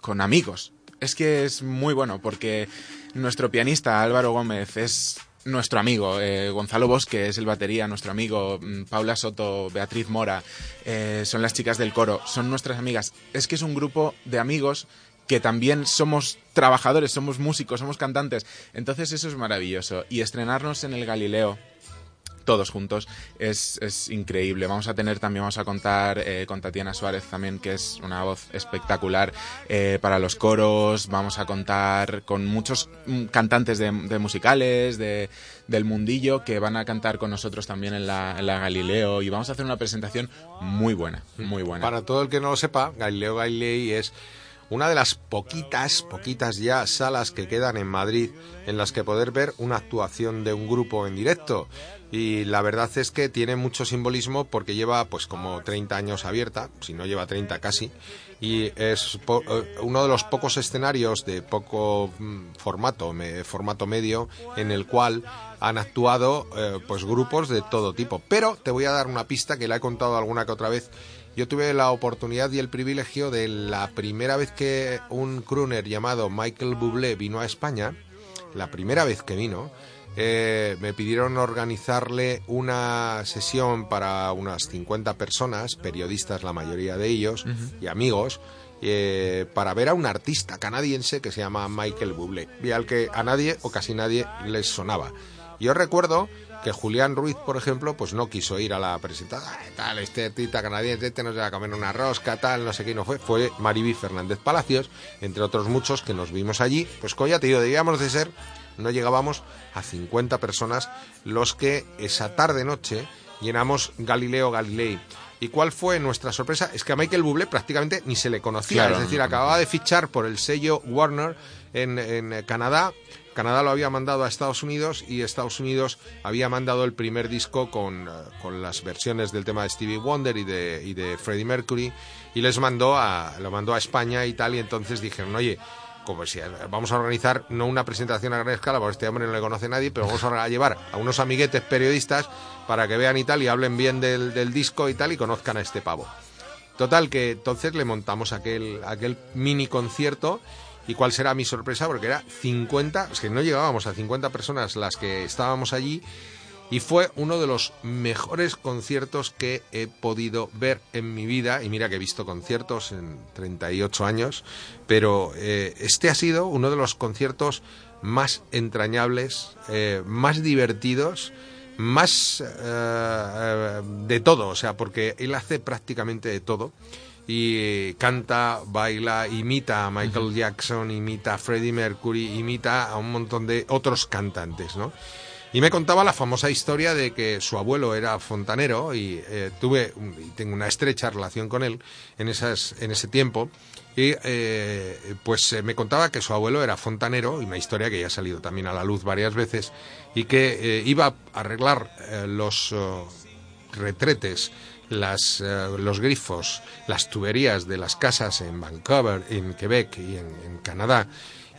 con amigos. Es que es muy bueno porque nuestro pianista Álvaro Gómez es nuestro amigo, eh, Gonzalo Bosque es el batería, nuestro amigo, mm, Paula Soto, Beatriz Mora, eh, son las chicas del coro, son nuestras amigas. Es que es un grupo de amigos que también somos trabajadores, somos músicos, somos cantantes. Entonces eso es maravilloso. Y estrenarnos en el Galileo todos juntos es, es increíble. Vamos a tener también, vamos a contar eh, con Tatiana Suárez también, que es una voz espectacular eh, para los coros. Vamos a contar con muchos mm, cantantes de, musicales, de, del mundillo, que van a cantar con nosotros también en la, en la Galileo. Y vamos a hacer una presentación muy buena, muy buena. Para todo el que no lo sepa, Galileo Galilei es una de las poquitas, poquitas ya salas que quedan en Madrid en las que poder ver una actuación de un grupo en directo. Y la verdad es que tiene mucho simbolismo porque lleva pues como 30 años abierta, si no lleva 30 casi, y es eh, uno de los pocos escenarios de poco mm, formato, me- formato medio, en el cual han actuado eh, pues grupos de todo tipo. Pero te voy a dar una pista que la he contado alguna que otra vez. Yo tuve la oportunidad y el privilegio de la primera vez que un crooner llamado Michael Bublé vino a España, la primera vez que vino, eh, me pidieron organizarle una sesión para unas 50 personas, periodistas la mayoría de ellos, y amigos, eh, para ver a un artista canadiense que se llama Michael Bublé, y al que a nadie o casi nadie les sonaba. Yo recuerdo que Julián Ruiz, por ejemplo, pues no quiso ir a la presentación. "Ay, Tal, este artista canadiense, este nos va a comer una rosca, tal, no sé qué, no fue. Fue Mariby Fernández Palacios, entre otros muchos que nos vimos allí. Pues coño, te digo, debíamos de ser, no llegábamos a 50 personas los que esa tarde-noche llenamos Galileo Galilei. ¿Y cuál fue nuestra sorpresa? Es que a Michael Bublé prácticamente ni se le conocía. Claro, es decir, no, acababa de fichar por el sello Warner en, en, Canadá. Canadá lo había mandado a Estados Unidos y Estados Unidos había mandado el primer disco con, eh, con las versiones del tema de Stevie Wonder y de, y de Freddie Mercury y les mandó a, lo mandó a España y tal y entonces dijeron, oye, como si vamos a organizar no una presentación a gran escala, porque este hombre no le conoce nadie, pero vamos a llevar a unos amiguetes periodistas para que vean y tal y hablen bien del, del disco y tal y conozcan a este pavo. Total, que entonces le montamos aquel, aquel mini concierto ¿Y cuál será mi sorpresa? Porque era 50, es que no llegábamos a 50 personas las que estábamos allí y fue uno de los mejores conciertos que he podido ver en mi vida. Y mira que he visto conciertos en 38 años, pero eh, este ha sido uno de los conciertos más entrañables, eh, más divertidos, más eh, de todo, o sea, porque él hace prácticamente de todo y canta, baila, imita a Michael Jackson, imita a Freddie Mercury, imita a un montón de otros cantantes, ¿no? Y me contaba la famosa historia de que su abuelo era fontanero y eh, tuve y tengo una estrecha relación con él en esas en ese tiempo y eh, pues eh, me contaba que su abuelo era fontanero y una historia que ya ha salido también a la luz varias veces y que eh, iba a arreglar eh, los oh, retretes las, eh, los grifos, las tuberías de las casas en Vancouver, en Quebec y en, en Canadá,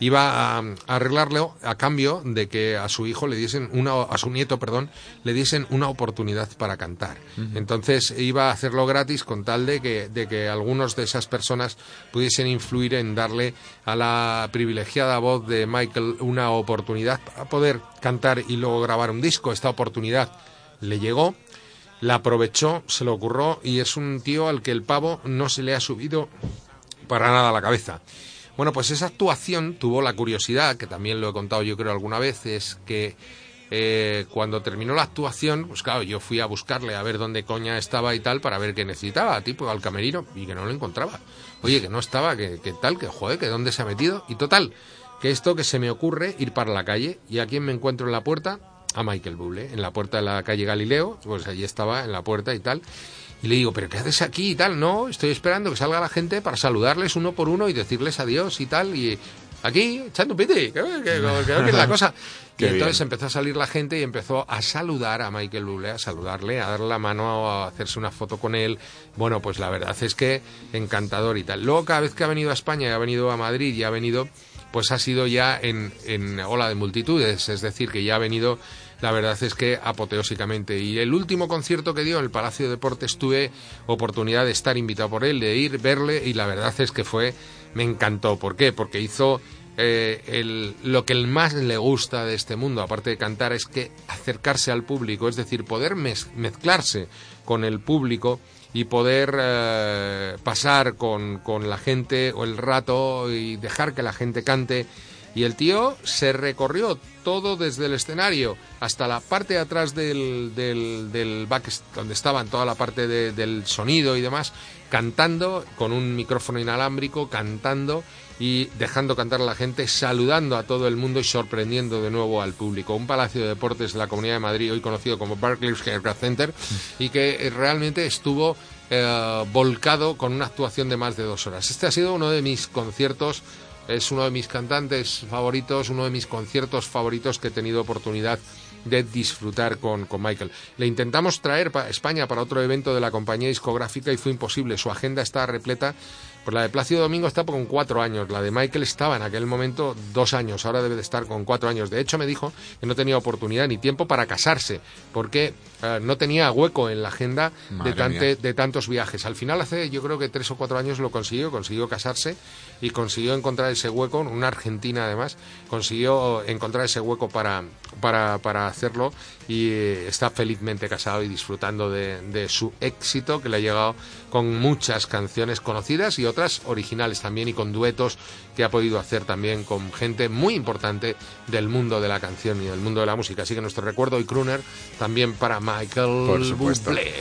iba a, a arreglarlo a cambio de que a su hijo le diesen una, a su nieto, perdón, le diesen una oportunidad para cantar. Entonces iba a hacerlo gratis con tal de que, de que algunos de esas personas pudiesen influir en darle a la privilegiada voz de Michael una oportunidad para poder cantar y luego grabar un disco. Esta oportunidad le llegó la aprovechó, se le ocurrió y es un tío al que el pavo no se le ha subido para nada a la cabeza. Bueno, pues esa actuación tuvo la curiosidad, que también lo he contado yo creo alguna vez, es que eh, cuando terminó la actuación, pues claro, yo fui a buscarle a ver dónde coña estaba y tal para ver qué necesitaba, tipo al camerino, y que no lo encontraba. Oye, que no estaba, que, que tal, que joder, que dónde se ha metido, y total, que esto que se me ocurre ir para la calle, y a quién me encuentro en la puerta, a Michael Bublé, en la puerta de la calle Galileo, pues allí estaba en la puerta y tal. Y le digo, ¿pero qué haces aquí y tal? No, estoy esperando que salga la gente para saludarles uno por uno y decirles adiós y tal. Y aquí, echando piti, que, que, que, que es la cosa. Qué y entonces bien. empezó a salir la gente y empezó a saludar a Michael Bublé, a saludarle, a darle la mano, a hacerse una foto con él. Bueno, pues la verdad es que encantador y tal. Luego, cada vez que ha venido a España y ha venido a Madrid y ha venido, pues ha sido ya en, en ola de multitudes, es decir, que ya ha venido la verdad es que apoteósicamente. Y el último concierto que dio en el Palacio de Deportes tuve oportunidad de estar invitado por él, de ir, verle, y la verdad es que fue, me encantó. ¿Por qué? Porque hizo eh, el, lo que el más le gusta de este mundo, aparte de cantar, es que acercarse al público, es decir, poder mez- mezclarse con el público y poder eh, pasar con, con la gente o el rato y dejar que la gente cante. Y el tío se recorrió todo desde el escenario hasta la parte de atrás del, del, del back, donde estaban toda la parte de- del sonido y demás, cantando con un micrófono inalámbrico, cantando y dejando cantar a la gente, saludando a todo el mundo y sorprendiendo de nuevo al público. Un palacio de deportes de la Comunidad de Madrid, hoy conocido como Barclays Aircraft Center, y que eh, realmente estuvo eh, volcado con una actuación de más de dos horas. Este ha sido uno de mis conciertos, es uno de mis cantantes favoritos, uno de mis conciertos favoritos que he tenido oportunidad de disfrutar con, con Michael. Le intentamos traer a España para otro evento de la compañía discográfica y fue imposible. Su agenda está repleta. Pues la de Plácido Domingo está con cuatro años. La de Michael estaba en aquel momento dos años. Ahora debe de estar con cuatro años. De hecho, me dijo que no tenía oportunidad ni tiempo para casarse porque no tenía hueco en la agenda de, tante- tantos viajes. Al final, hace yo creo que tres o cuatro años lo consiguió. Consiguió casarse y consiguió encontrar ese hueco. Una argentina, además, consiguió encontrar ese hueco para, para, para hacerlo y eh, está felizmente casado y disfrutando de, de su éxito que le ha llegado con muchas canciones conocidas y otras originales también y con duetos que ha podido hacer también con gente muy importante del mundo de la canción y del mundo de la música. Así que nuestro recuerdo y crooner también para Michael Por supuesto. Bublé.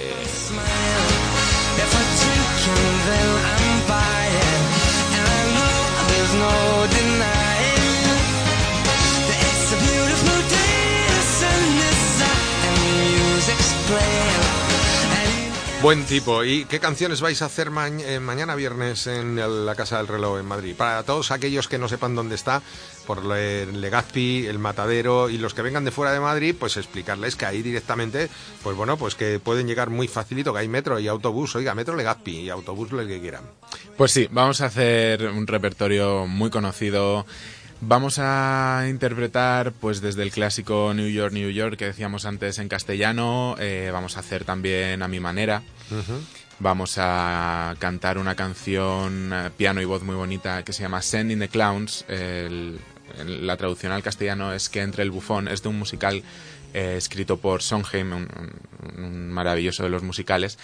Buen tipo. ¿Y qué canciones vais a hacer eh, mañana viernes en el- la Casa del Reloj en Madrid? Para todos aquellos que no sepan dónde está, por Le- Legazpi, El Matadero y los que vengan de fuera de Madrid, pues explicarles que ahí directamente, pues bueno, pues que pueden llegar muy facilito, que hay metro y autobús. Oiga, metro Legazpi y autobús lo que quieran. Pues sí, vamos a hacer un repertorio muy conocido. Vamos a interpretar, pues desde el clásico New York, New York que decíamos antes en castellano, eh, vamos a hacer también a mi manera. Vamos a cantar una canción eh, piano y voz muy bonita que se llama Sending the Clowns. El- el- la traducción al castellano es que entre el bufón. Es de un musical eh, escrito por Sondheim, un, un- un maravilloso de los musicales.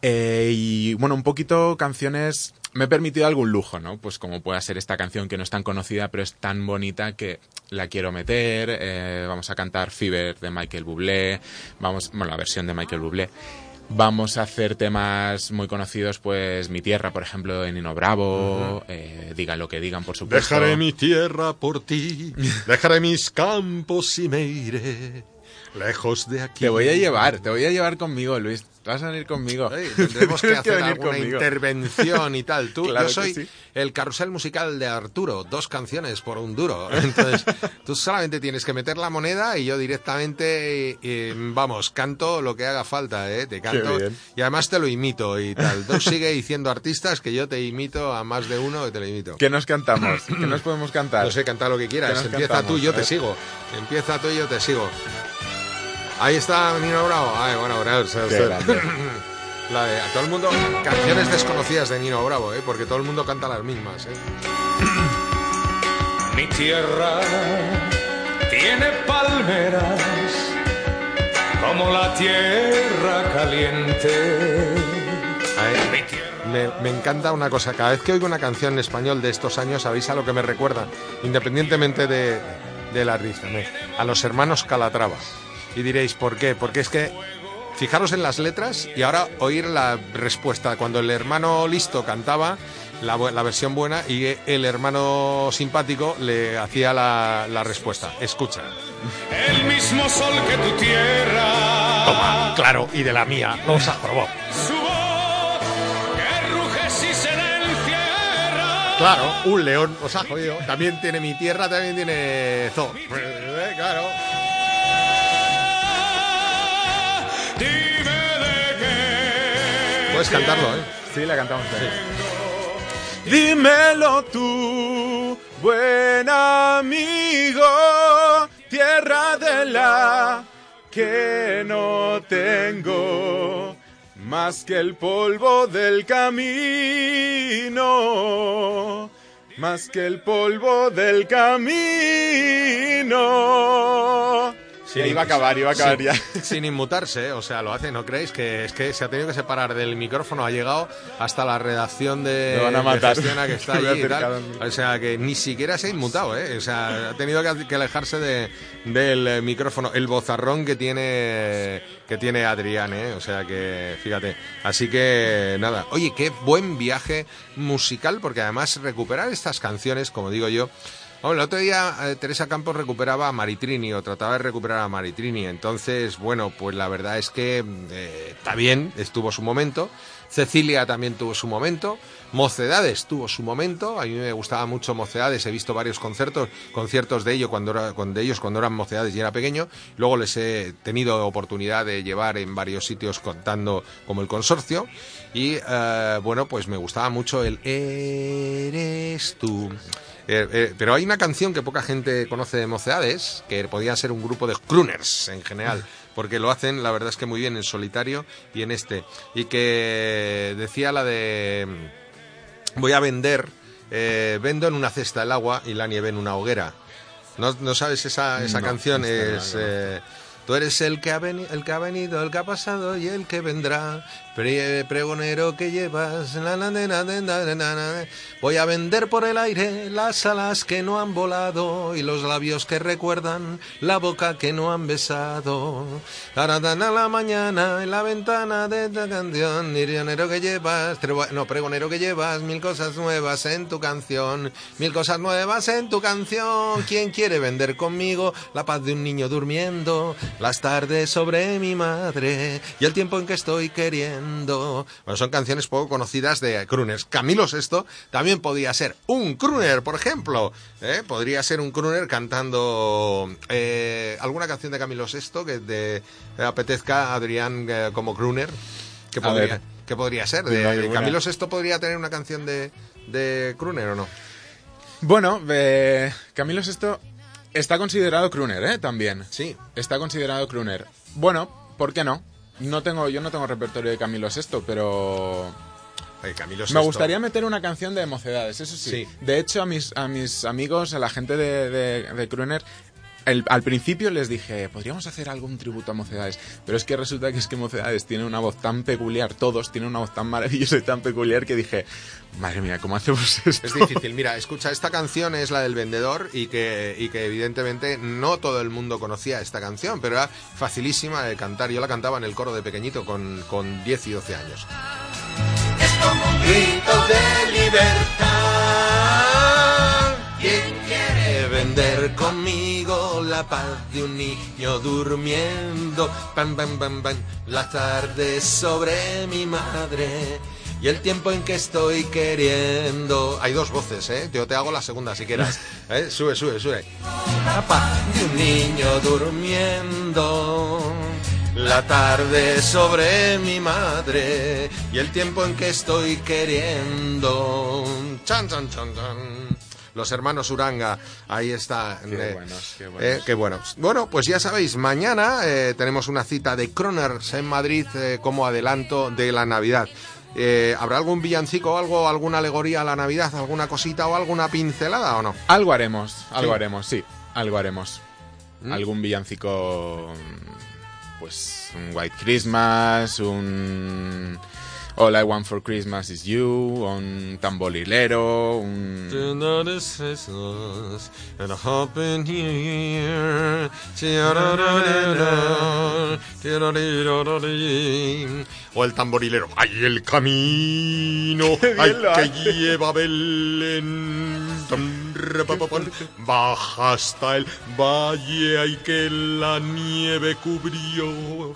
Eh, y bueno, un poquito canciones. Me he permitido algún lujo, ¿no? Pues como pueda ser esta canción que no es tan conocida, pero es tan bonita que la quiero meter. Eh, vamos a cantar Fever de Michael Bublé. Vamos, bueno, la versión de Michael Bublé. Vamos a hacer temas muy conocidos, pues Mi Tierra, por ejemplo, de Nino Bravo. eh, digan lo que digan, por supuesto. Dejaré mi tierra por ti, dejaré mis campos y me iré lejos de aquí. Te voy a llevar, te voy a llevar conmigo, Luis. Vas a venir conmigo. Tendremos que hacer venir alguna conmigo. intervención y tal. Tú, Claro yo soy que sí. el carrusel musical de Arturo, dos canciones por un duro. Entonces, tú solamente tienes que meter la moneda y yo directamente, eh, vamos, canto lo que haga falta, ¿eh? Te canto y además te lo imito y tal. Tú sigue diciendo artistas que yo te imito a más de uno que te lo imito. ¿Qué nos cantamos? ¿Qué nos podemos cantar? No sé, cantar lo que ¿Qué quieras. Empieza cantamos? tú, yo A te sigo. Empieza tú y yo te sigo. Ahí está Nino Bravo. Ay, bueno, grande. La de a todo el mundo, canciones desconocidas de Nino Bravo, ¿eh? porque todo el mundo canta las mismas. ¿eh? Mi tierra tiene palmeras como la tierra caliente. Ay, Me, me encanta una cosa, cada vez que oigo una canción en español de estos años, ¿sabéis a lo que me recuerda? Independientemente de, de la risa, a los hermanos Calatrava. Y diréis, ¿por qué? Porque es que, fijaros en las letras y ahora oír la respuesta. Cuando el hermano listo cantaba la, la versión buena y el hermano simpático le hacía la, la respuesta. Escucha. El mismo sol que tu tierra. Toma, claro, y de la mía, los aprobó. Claro, un león, os ha jodido. También tiene mi tierra, también tiene zoo. Eh, Claro. Puedes cantarlo, ¿eh? Sí, la cantamos. Dímelo tú, buen amigo, tierra de la que no tengo más que el polvo del camino, más que el polvo del camino. Sí, iba a acabar, iba a acabar Sin- ya. Sin inmutarse, ¿eh? o sea, lo hace, ¿no creéis? Que es que se ha tenido que separar del micrófono, ha llegado hasta la redacción de, van a de matar. Gestiona que está allí y tal. O sea, que ni siquiera se ha inmutado, ¿eh? O sea, ha tenido que, que alejarse de, del eh, micrófono, el bozarrón que tiene que tiene Adrián, ¿eh? O sea que, fíjate. Así que, nada. Oye, qué buen viaje musical, porque además recuperar estas canciones, como digo yo, Hombre, el otro día eh, Teresa Campos recuperaba a Maritrini o trataba de recuperar a Maritrini. Entonces, bueno, pues la verdad es que eh, está bien, estuvo su momento. Cecilia también tuvo su momento. Mocedades tuvo su momento. A mí me gustaba mucho Mocedades. He visto varios conciertos, conciertos de ellos cuando, era, de ellos cuando eran Mocedades y era pequeño. Luego les he tenido oportunidad de llevar en varios sitios contando como el consorcio. Y eh, bueno, pues me gustaba mucho el Eres tú. Eh, eh, pero hay una canción que poca gente conoce de Mocedades, que podía ser un grupo de crooners en general, porque lo hacen, la verdad es que muy bien en solitario y en este. Y que decía la de mm, voy a vender, eh, vendo en una cesta el agua y la nieve en una hoguera. ¿No, no sabes esa, esa No, canción? es... Tú eres el que, ha veni- el que ha venido, el que ha pasado y el que vendrá. Pre- pregonero que llevas. Voy a vender por el aire las alas que no han volado y los labios que recuerdan la boca que no han besado. A la mañana en la ventana de esta canción. Pregonero que llevas. No, pregonero que llevas mil cosas nuevas en tu canción. Mil cosas nuevas en tu canción. ¿Quién quiere vender conmigo la paz de un niño durmiendo? Las tardes sobre mi madre y el tiempo en que estoy queriendo. Bueno, son canciones poco conocidas de crooners. Camilo Sesto también podía ser un crooner, por ejemplo. ¿eh? Podría ser un crooner cantando eh, alguna canción de Camilo Sesto que te apetezca a Adrián eh, como crooner. ¿Qué A podría, podría ser? De. ¿Camilo Sesto podría tener una canción de, de crooner o no? Bueno, Camilo Sesto está considerado crooner, ¿eh? También. Sí. Está considerado crooner. Bueno, ¿por qué no? No tengo, yo no tengo repertorio de Camilo Sesto, pero Camilo me gustaría meter una canción de Mocedades, eso sí. Sí. De hecho, a mis, a mis amigos, a la gente de, de, de Kruner, el- al principio les dije, podríamos hacer algún tributo a Mocedades, pero es que resulta que es que Mocedades tiene una voz tan peculiar, todos tienen una voz tan maravillosa y tan peculiar que dije, madre mía, ¿cómo hacemos esto? Es difícil. Mira, escucha, esta canción es la del vendedor y que, y que evidentemente no todo el mundo conocía esta canción, pero era facilísima de cantar. Yo la cantaba en el coro de pequeñito con, con 10 y 12 años. Es como un grito de libertad. ¿Quién quiere vender conmigo la paz de un niño durmiendo? Pam, pam, pam, pam. La tarde sobre mi madre. Y el tiempo en que estoy queriendo. Hay dos voces, ¿eh? Yo te hago la segunda si quieras. ¿Eh? Sube, sube, sube. La paz de un niño durmiendo. La tarde sobre mi madre. Y el tiempo en que estoy queriendo. Chan, chan, chan, chan. Los hermanos Uranga, ahí está. Qué Eh, buenos, qué buenos. eh, qué buenos. Bueno, pues ya sabéis, mañana eh, tenemos una cita de Kroners en Madrid eh, como adelanto de la Navidad. Eh, ¿Habrá algún villancico o algo, alguna alegoría a la Navidad, alguna cosita o alguna pincelada o no? Algo haremos, algo Sí. haremos, sí, algo haremos. ¿Mm? Algún villancico, pues un White Christmas, un All I Want for Christmas is You, un tamborilero, un... O el tamborilero. ¡Ay, el camino! ¡Ay, que lleva Belén! Baja hasta el valle, ay que la nieve cubrió.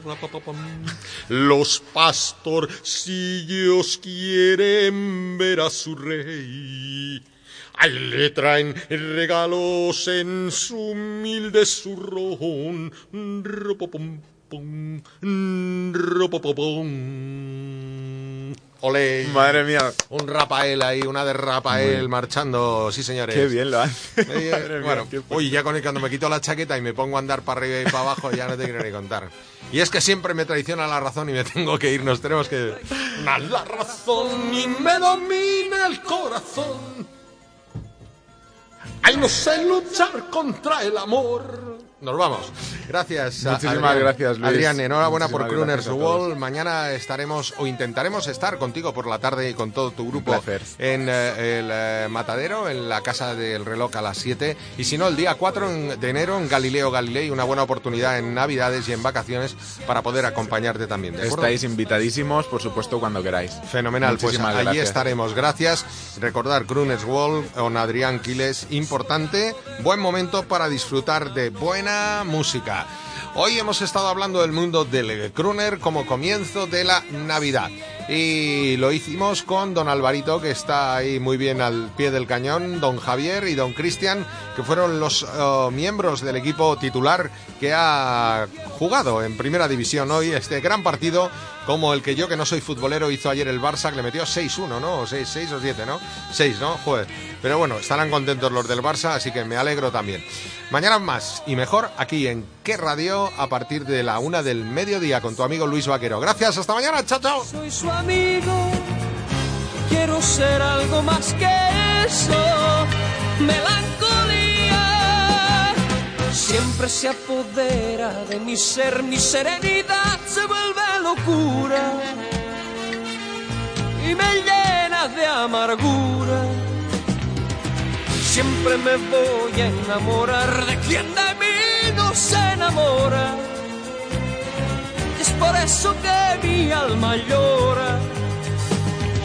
Los pastorcillos quieren ver a su rey. Ay, le traen regalos en su humilde zurrón. Ropopom, pom, ropopopom. Ole. Madre mía, Un Rafael ahí, una de Rafael marchando, sí señores. qué bien lo hace. Eh, Madre mía, bueno, uy, ya con el, cuando me quito la chaqueta y me pongo a andar para arriba y para abajo, ya no te quiero ni contar. Y es que siempre me traiciona la razón y me tengo que ir, nos tenemos que... La razón y me domina el corazón. Ay, no sé luchar contra el amor. Nos vamos. Gracias. Muchísimas Adrián. gracias, Luis. Adrián, enhorabuena por Muchísimas Crooners a todos. Wall. Mañana estaremos o intentaremos estar contigo por la tarde y con todo tu grupo en eh, el eh, Matadero, en la Casa del Reloj a las 7. Y si no, el día 4 en- de enero en Galileo Galilei, una buena oportunidad en Navidades y en vacaciones para poder acompañarte también. ¿de? Estáis invitadísimos, por supuesto, cuando queráis. Fenomenal, pues Muchísimas allí gracias. estaremos. Gracias. Recordar Crunes Wall con Adrián Quiles, importante. Buen momento para disfrutar de buena música. Hoy hemos estado hablando del mundo del crooner como comienzo de la Navidad. Y lo hicimos con don Alvarito, que está ahí muy bien al pie del cañón, don Javier y don Cristian, que fueron los eh, miembros del equipo titular que ha jugado en primera división hoy este gran partido como el que yo, que no soy futbolero, hizo ayer el Barça, que le metió 6-1, ¿no? O 6, 6 o 7, ¿no? 6, ¿no? Joder. Pero bueno, estarán contentos los del Barça, así que me alegro también. Mañana más y mejor aquí en Qué Radio a partir de la una del mediodía con tu amigo Luis Vaquero. Gracias, hasta mañana, chao, chao. Soy su amigo, quiero ser algo más que eso. Melancolía siempre se apodera de mi ser, mi serenidad se vuelve locura y me llena de amargura. Siempre me voy a enamorar de quien de mí no se enamora. Es por eso que mi alma llora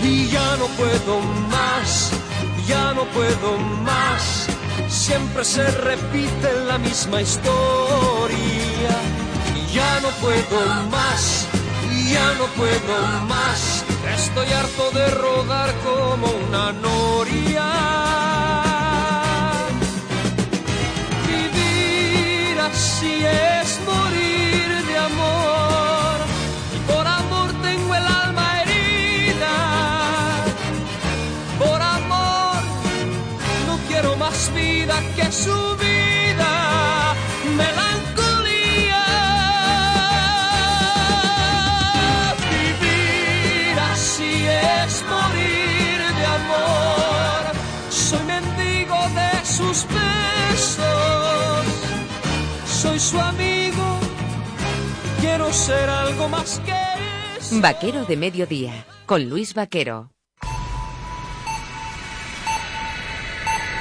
y ya no puedo más, ya no puedo más. Siempre se repite la misma historia. Ya no puedo más, ya no puedo más. Estoy harto de rodar como una noria. Vivir así es morir de amor. Y por amor tengo el alma herida. Por amor no quiero más vida que su vida. Ser algo más que. Vaquero de Mediodía, con Luis Vaquero.